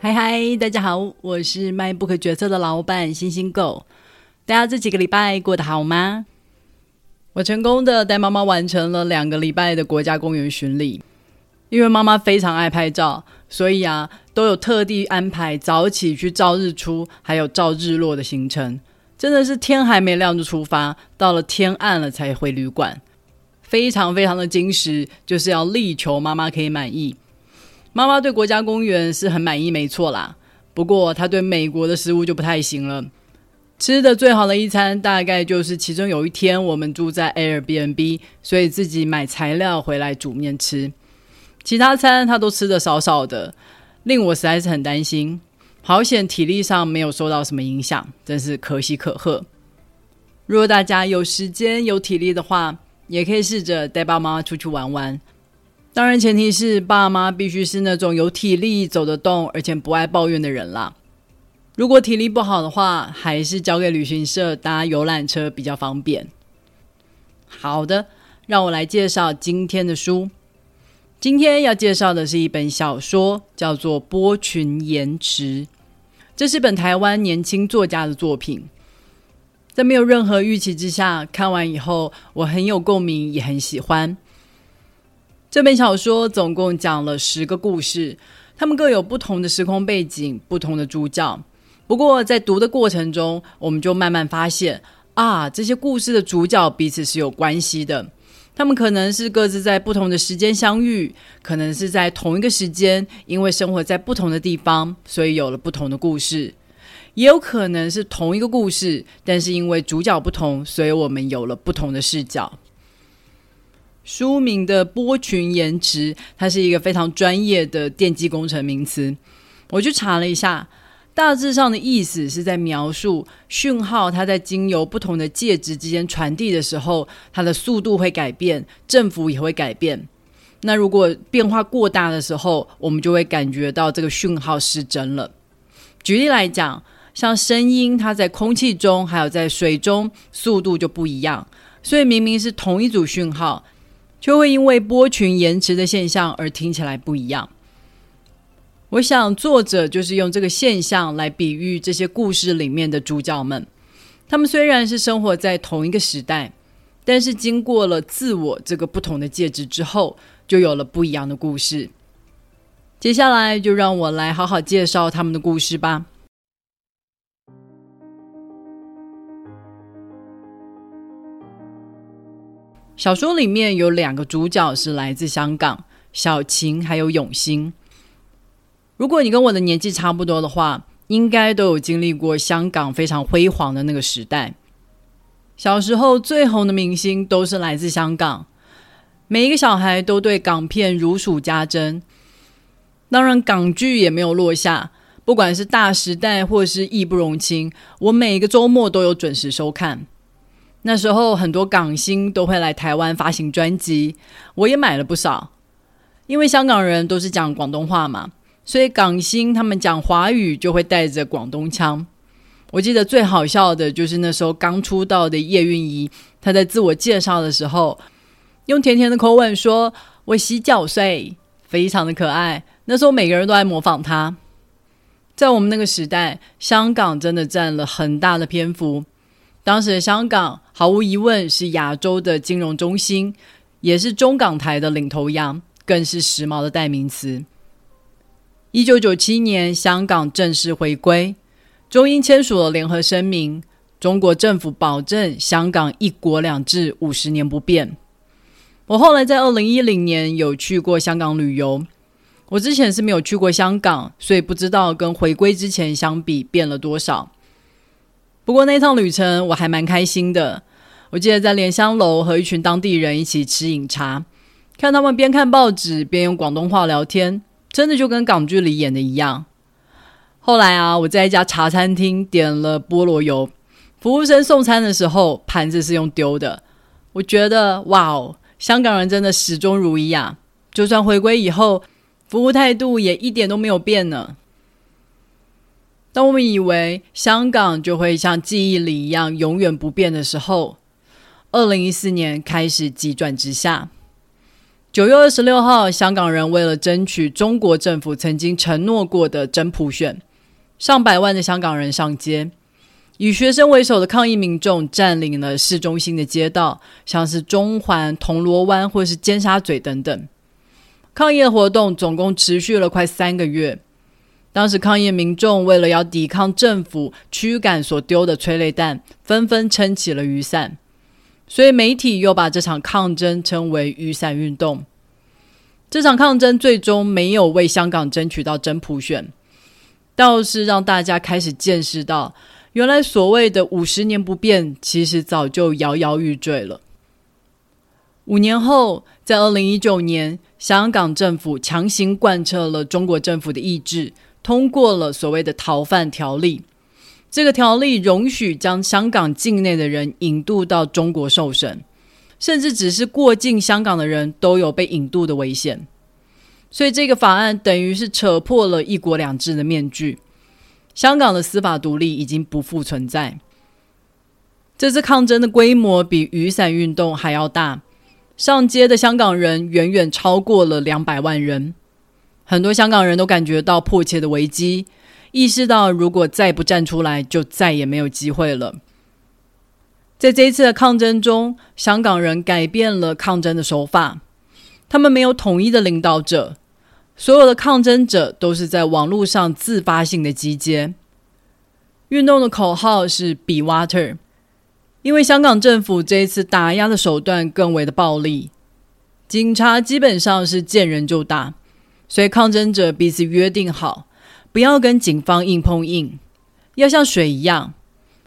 嗨嗨，大家好，我是卖不可决策的老板星星狗。大家这几个礼拜过得好吗？我成功的带妈妈完成了两个礼拜的国家公园巡礼。因为妈妈非常爱拍照，所以啊，都有特地安排早起去照日出，还有照日落的行程。真的是天还没亮就出发，到了天暗了才回旅馆，非常非常的精实，就是要力求妈妈可以满意。妈妈对国家公园是很满意，没错啦。不过她对美国的食物就不太行了。吃的最好的一餐，大概就是其中有一天我们住在 Airbnb，所以自己买材料回来煮面吃。其他餐她都吃得少少的，令我实在是很担心。好险体力上没有受到什么影响，真是可喜可贺。如果大家有时间有体力的话，也可以试着带爸妈出去玩玩。当然，前提是爸妈必须是那种有体力、走得动，而且不爱抱怨的人啦。如果体力不好的话，还是交给旅行社搭游览车比较方便。好的，让我来介绍今天的书。今天要介绍的是一本小说，叫做《波群延迟》。这是本台湾年轻作家的作品。在没有任何预期之下，看完以后，我很有共鸣，也很喜欢。这本小说总共讲了十个故事，他们各有不同的时空背景、不同的主角。不过在读的过程中，我们就慢慢发现啊，这些故事的主角彼此是有关系的。他们可能是各自在不同的时间相遇，可能是在同一个时间，因为生活在不同的地方，所以有了不同的故事。也有可能是同一个故事，但是因为主角不同，所以我们有了不同的视角。书名的波群延迟，它是一个非常专业的电机工程名词。我去查了一下，大致上的意思是在描述讯号，它在经由不同的介质之间传递的时候，它的速度会改变，振幅也会改变。那如果变化过大的时候，我们就会感觉到这个讯号失真了。举例来讲，像声音，它在空气中还有在水中速度就不一样，所以明明是同一组讯号。就会因为波群延迟的现象而听起来不一样。我想作者就是用这个现象来比喻这些故事里面的主角们。他们虽然是生活在同一个时代，但是经过了自我这个不同的介质之后，就有了不一样的故事。接下来就让我来好好介绍他们的故事吧。小说里面有两个主角是来自香港，小晴还有永兴。如果你跟我的年纪差不多的话，应该都有经历过香港非常辉煌的那个时代。小时候最红的明星都是来自香港，每一个小孩都对港片如数家珍。当然，港剧也没有落下，不管是《大时代》或是《义不容情》，我每一个周末都有准时收看。那时候很多港星都会来台湾发行专辑，我也买了不少。因为香港人都是讲广东话嘛，所以港星他们讲华语就会带着广东腔。我记得最好笑的就是那时候刚出道的叶蕴仪，她在自我介绍的时候，用甜甜的口吻说：“我洗脚水，非常的可爱。”那时候每个人都在模仿她。在我们那个时代，香港真的占了很大的篇幅。当时的香港毫无疑问是亚洲的金融中心，也是中港台的领头羊，更是时髦的代名词。一九九七年，香港正式回归，中英签署了联合声明，中国政府保证香港一国两制五十年不变。我后来在二零一零年有去过香港旅游，我之前是没有去过香港，所以不知道跟回归之前相比变了多少。不过那趟旅程我还蛮开心的。我记得在莲香楼和一群当地人一起吃饮茶，看他们边看报纸边用广东话聊天，真的就跟港剧里演的一样。后来啊，我在一家茶餐厅点了菠萝油，服务生送餐的时候盘子是用丢的。我觉得哇哦，香港人真的始终如一啊！就算回归以后，服务态度也一点都没有变呢。当我们以为香港就会像记忆里一样永远不变的时候，二零一四年开始急转直下。九月二十六号，香港人为了争取中国政府曾经承诺过的真普选，上百万的香港人上街，以学生为首的抗议民众占领了市中心的街道，像是中环、铜锣湾或是尖沙咀等等。抗议的活动总共持续了快三个月。当时抗议民众为了要抵抗政府驱赶所丢的催泪弹，纷纷撑起了雨伞。所以媒体又把这场抗争称为“雨伞运动”。这场抗争最终没有为香港争取到真普选，倒是让大家开始见识到，原来所谓的五十年不变，其实早就摇摇欲坠了。五年后，在二零一九年，香港政府强行贯彻了中国政府的意志，通过了所谓的逃犯条例。这个条例容许将香港境内的人引渡到中国受审，甚至只是过境香港的人都有被引渡的危险。所以这个法案等于是扯破了一国两制的面具，香港的司法独立已经不复存在。这次抗争的规模比雨伞运动还要大，上街的香港人远远超过了两百万人，很多香港人都感觉到迫切的危机。意识到，如果再不站出来，就再也没有机会了。在这一次的抗争中，香港人改变了抗争的手法。他们没有统一的领导者，所有的抗争者都是在网络上自发性的集结。运动的口号是 “Be Water”，因为香港政府这一次打压的手段更为的暴力，警察基本上是见人就打，所以抗争者彼此约定好。不要跟警方硬碰硬，要像水一样，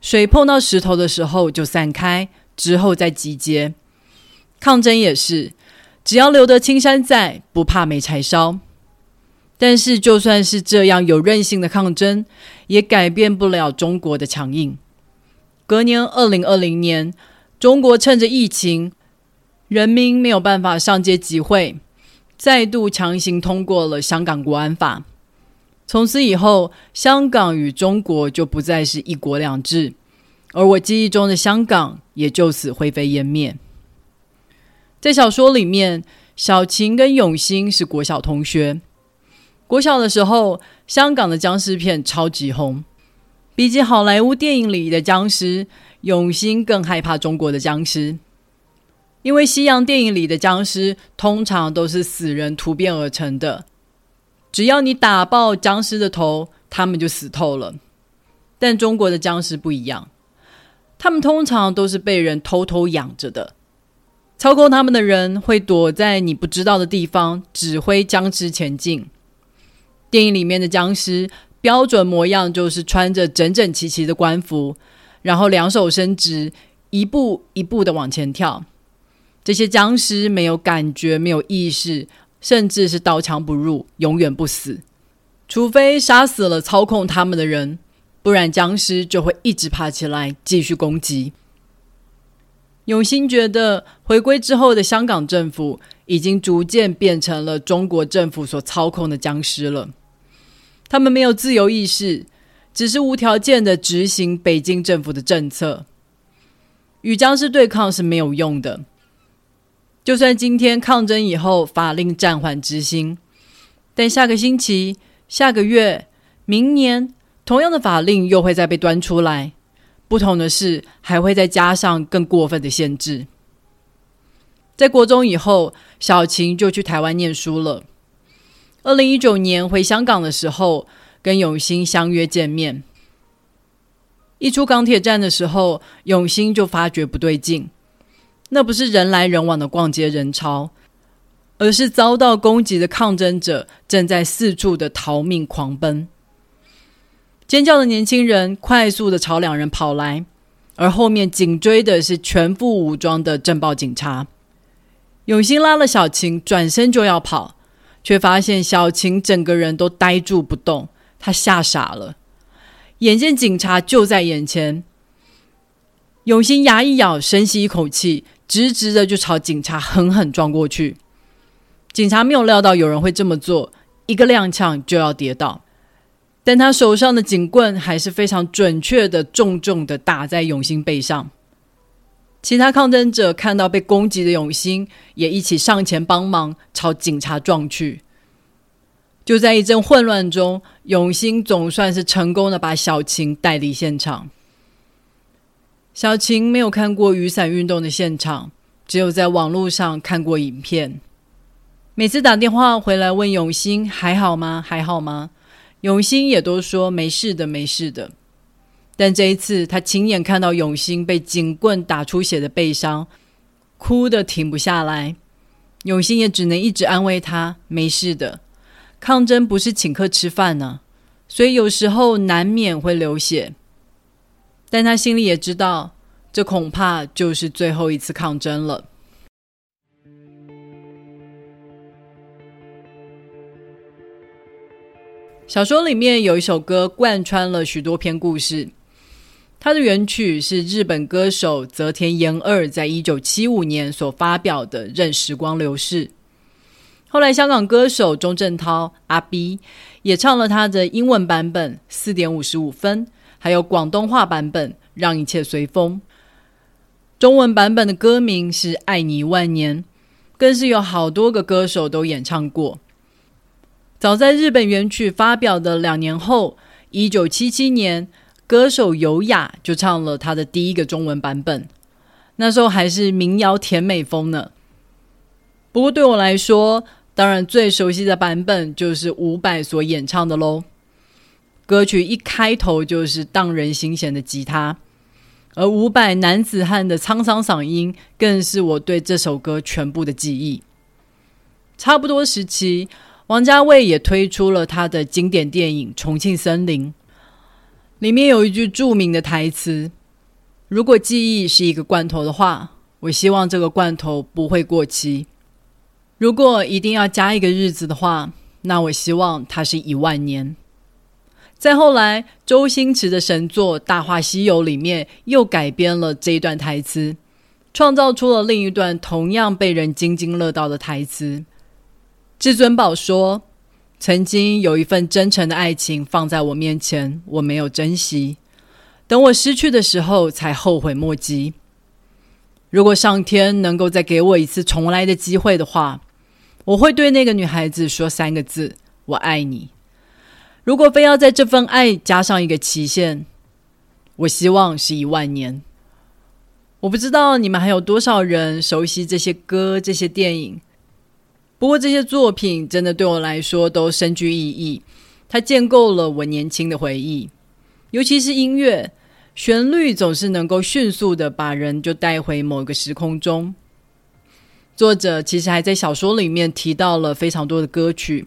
水碰到石头的时候就散开，之后再集结。抗争也是，只要留得青山在，不怕没柴烧。但是就算是这样有韧性的抗争，也改变不了中国的强硬。隔年二零二零年，中国趁着疫情，人民没有办法上街集会，再度强行通过了香港国安法。从此以后，香港与中国就不再是一国两制，而我记忆中的香港也就此灰飞烟灭。在小说里面，小晴跟永兴是国小同学。国小的时候，香港的僵尸片超级红，比起好莱坞电影里的僵尸，永兴更害怕中国的僵尸，因为西洋电影里的僵尸通常都是死人突变而成的。只要你打爆僵尸的头，他们就死透了。但中国的僵尸不一样，他们通常都是被人偷偷养着的。操控他们的人会躲在你不知道的地方，指挥僵尸前进。电影里面的僵尸标准模样就是穿着整整齐齐的官服，然后两手伸直，一步一步的往前跳。这些僵尸没有感觉，没有意识。甚至是刀枪不入，永远不死，除非杀死了操控他们的人，不然僵尸就会一直爬起来继续攻击。永兴觉得，回归之后的香港政府已经逐渐变成了中国政府所操控的僵尸了。他们没有自由意识，只是无条件的执行北京政府的政策。与僵尸对抗是没有用的。就算今天抗争以后，法令暂缓执行，但下个星期、下个月、明年，同样的法令又会再被端出来。不同的是，还会再加上更过分的限制。在国中以后，小晴就去台湾念书了。二零一九年回香港的时候，跟永兴相约见面。一出港铁站的时候，永兴就发觉不对劲。那不是人来人往的逛街人潮，而是遭到攻击的抗争者正在四处的逃命狂奔。尖叫的年轻人快速的朝两人跑来，而后面紧追的是全副武装的镇暴警察。永兴拉了小晴，转身就要跑，却发现小晴整个人都呆住不动，他吓傻了，眼见警察就在眼前。永兴牙一咬，深吸一口气，直直的就朝警察狠狠撞过去。警察没有料到有人会这么做，一个踉跄就要跌倒，但他手上的警棍还是非常准确的、重重的打在永兴背上。其他抗争者看到被攻击的永兴，也一起上前帮忙，朝警察撞去。就在一阵混乱中，永兴总算是成功的把小晴带离现场。小晴没有看过雨伞运动的现场，只有在网络上看过影片。每次打电话回来问永兴还好吗？还好吗？永兴也都说没事的，没事的。但这一次，他亲眼看到永兴被警棍打出血的背伤，哭得停不下来。永兴也只能一直安慰他：“没事的，抗争不是请客吃饭呢，所以有时候难免会流血。”但他心里也知道，这恐怕就是最后一次抗争了。小说里面有一首歌贯穿了许多篇故事。它的原曲是日本歌手泽田研二在一九七五年所发表的《任时光流逝》。后来，香港歌手钟镇涛阿 B 也唱了他的英文版本四点五十五分，还有广东话版本《让一切随风》。中文版本的歌名是《爱你一万年》，更是有好多个歌手都演唱过。早在日本原曲发表的两年后，一九七七年。歌手尤雅就唱了他的第一个中文版本，那时候还是民谣甜美风呢。不过对我来说，当然最熟悉的版本就是伍佰所演唱的喽。歌曲一开头就是荡人心弦的吉他，而伍佰男子汉的沧桑嗓音更是我对这首歌全部的记忆。差不多时期，王家卫也推出了他的经典电影《重庆森林》。里面有一句著名的台词：“如果记忆是一个罐头的话，我希望这个罐头不会过期。如果一定要加一个日子的话，那我希望它是一万年。”再后来，周星驰的神作《大话西游》里面又改编了这一段台词，创造出了另一段同样被人津津乐道的台词。至尊宝说。曾经有一份真诚的爱情放在我面前，我没有珍惜，等我失去的时候才后悔莫及。如果上天能够再给我一次重来的机会的话，我会对那个女孩子说三个字：“我爱你。”如果非要在这份爱加上一个期限，我希望是一万年。我不知道你们还有多少人熟悉这些歌、这些电影。不过这些作品真的对我来说都深具意义，它建构了我年轻的回忆，尤其是音乐，旋律总是能够迅速的把人就带回某个时空中。作者其实还在小说里面提到了非常多的歌曲，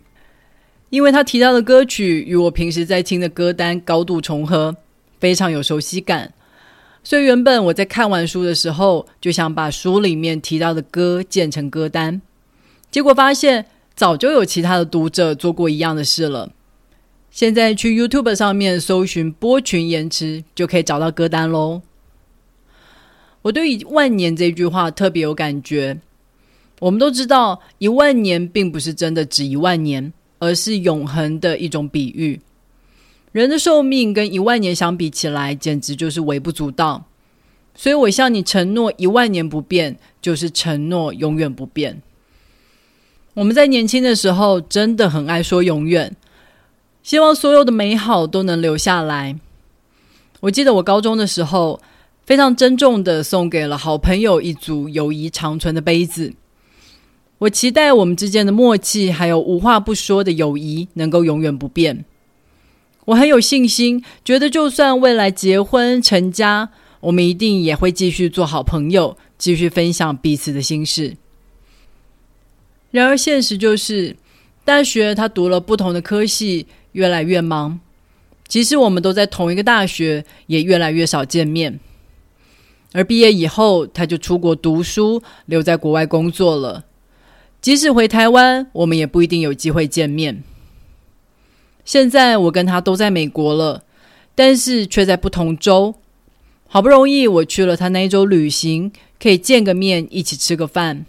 因为他提到的歌曲与我平时在听的歌单高度重合，非常有熟悉感，所以原本我在看完书的时候就想把书里面提到的歌建成歌单。结果发现，早就有其他的读者做过一样的事了。现在去 YouTube 上面搜寻“波群延迟”，就可以找到歌单喽。我对“一万年”这句话特别有感觉。我们都知道，一万年并不是真的指一万年，而是永恒的一种比喻。人的寿命跟一万年相比起来，简直就是微不足道。所以我向你承诺一万年不变，就是承诺永远不变。我们在年轻的时候真的很爱说永远，希望所有的美好都能留下来。我记得我高中的时候，非常珍重的送给了好朋友一组友谊长存的杯子。我期待我们之间的默契，还有无话不说的友谊能够永远不变。我很有信心，觉得就算未来结婚成家，我们一定也会继续做好朋友，继续分享彼此的心事。然而，现实就是，大学他读了不同的科系，越来越忙。即使我们都在同一个大学，也越来越少见面。而毕业以后，他就出国读书，留在国外工作了。即使回台湾，我们也不一定有机会见面。现在我跟他都在美国了，但是却在不同州。好不容易我去了他那一州旅行，可以见个面，一起吃个饭。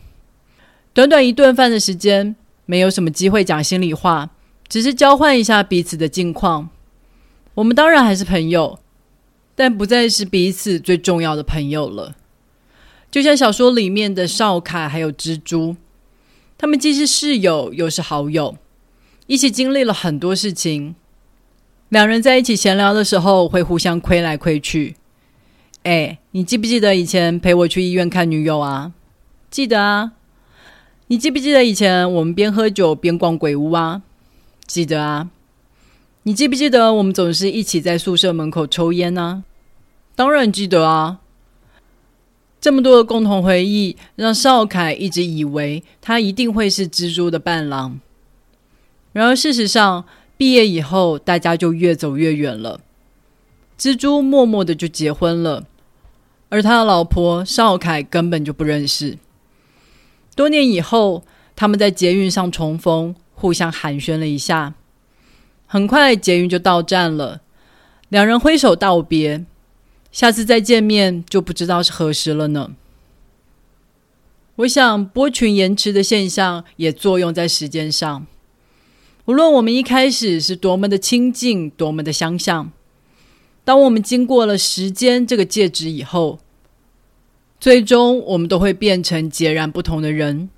短短一顿饭的时间，没有什么机会讲心里话，只是交换一下彼此的近况。我们当然还是朋友，但不再是彼此最重要的朋友了。就像小说里面的少凯还有蜘蛛，他们既是室友又是好友，一起经历了很多事情。两人在一起闲聊的时候会互相亏来亏去。哎，你记不记得以前陪我去医院看女友啊？记得啊。你记不记得以前我们边喝酒边逛鬼屋啊？记得啊。你记不记得我们总是一起在宿舍门口抽烟呢？当然记得啊。这么多的共同回忆，让邵凯一直以为他一定会是蜘蛛的伴郎。然而事实上，毕业以后大家就越走越远了。蜘蛛默默的就结婚了，而他的老婆邵凯根本就不认识。多年以后，他们在捷运上重逢，互相寒暄了一下。很快，捷运就到站了，两人挥手道别。下次再见面，就不知道是何时了呢。我想，波群延迟的现象也作用在时间上。无论我们一开始是多么的亲近，多么的相像，当我们经过了时间这个介质以后，最终，我们都会变成截然不同的人。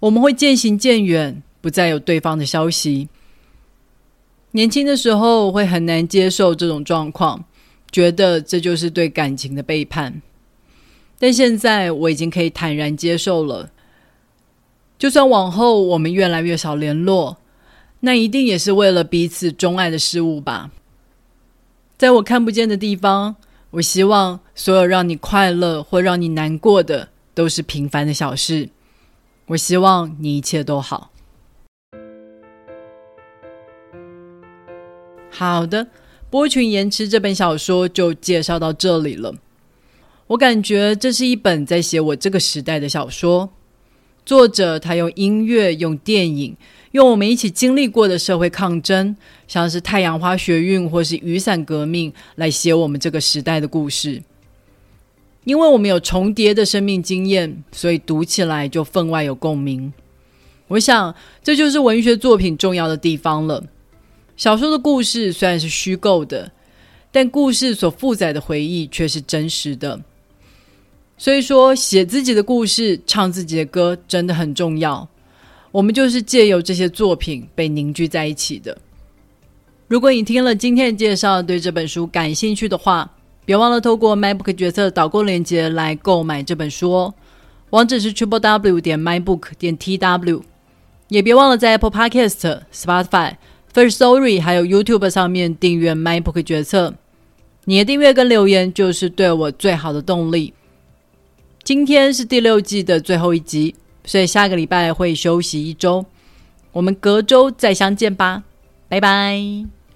我们会渐行渐远，不再有对方的消息。年轻的时候会很难接受这种状况，觉得这就是对感情的背叛。但现在我已经可以坦然接受了。就算往后我们越来越少联络，那一定也是为了彼此钟爱的事物吧。在我看不见的地方。我希望所有让你快乐或让你难过的都是平凡的小事。我希望你一切都好。好的，波群延迟这本小说就介绍到这里了。我感觉这是一本在写我这个时代的小说。作者他用音乐、用电影、用我们一起经历过的社会抗争，像是太阳花学运或是雨伞革命，来写我们这个时代的故事。因为我们有重叠的生命经验，所以读起来就分外有共鸣。我想，这就是文学作品重要的地方了。小说的故事虽然是虚构的，但故事所负载的回忆却是真实的。所以说，写自己的故事、唱自己的歌真的很重要。我们就是借由这些作品被凝聚在一起的。如果你听了今天的介绍，对这本书感兴趣的话，别忘了透过 MyBook 决策导购链接来购买这本书哦。网址是 triple w 点 mybook 点 tw。也别忘了在 Apple Podcast、Spotify、First Story 还有 YouTube 上面订阅 MyBook 决策。你的订阅跟留言就是对我最好的动力。今天是第六季的最后一集，所以下个礼拜会休息一周。我们隔周再相见吧，拜拜。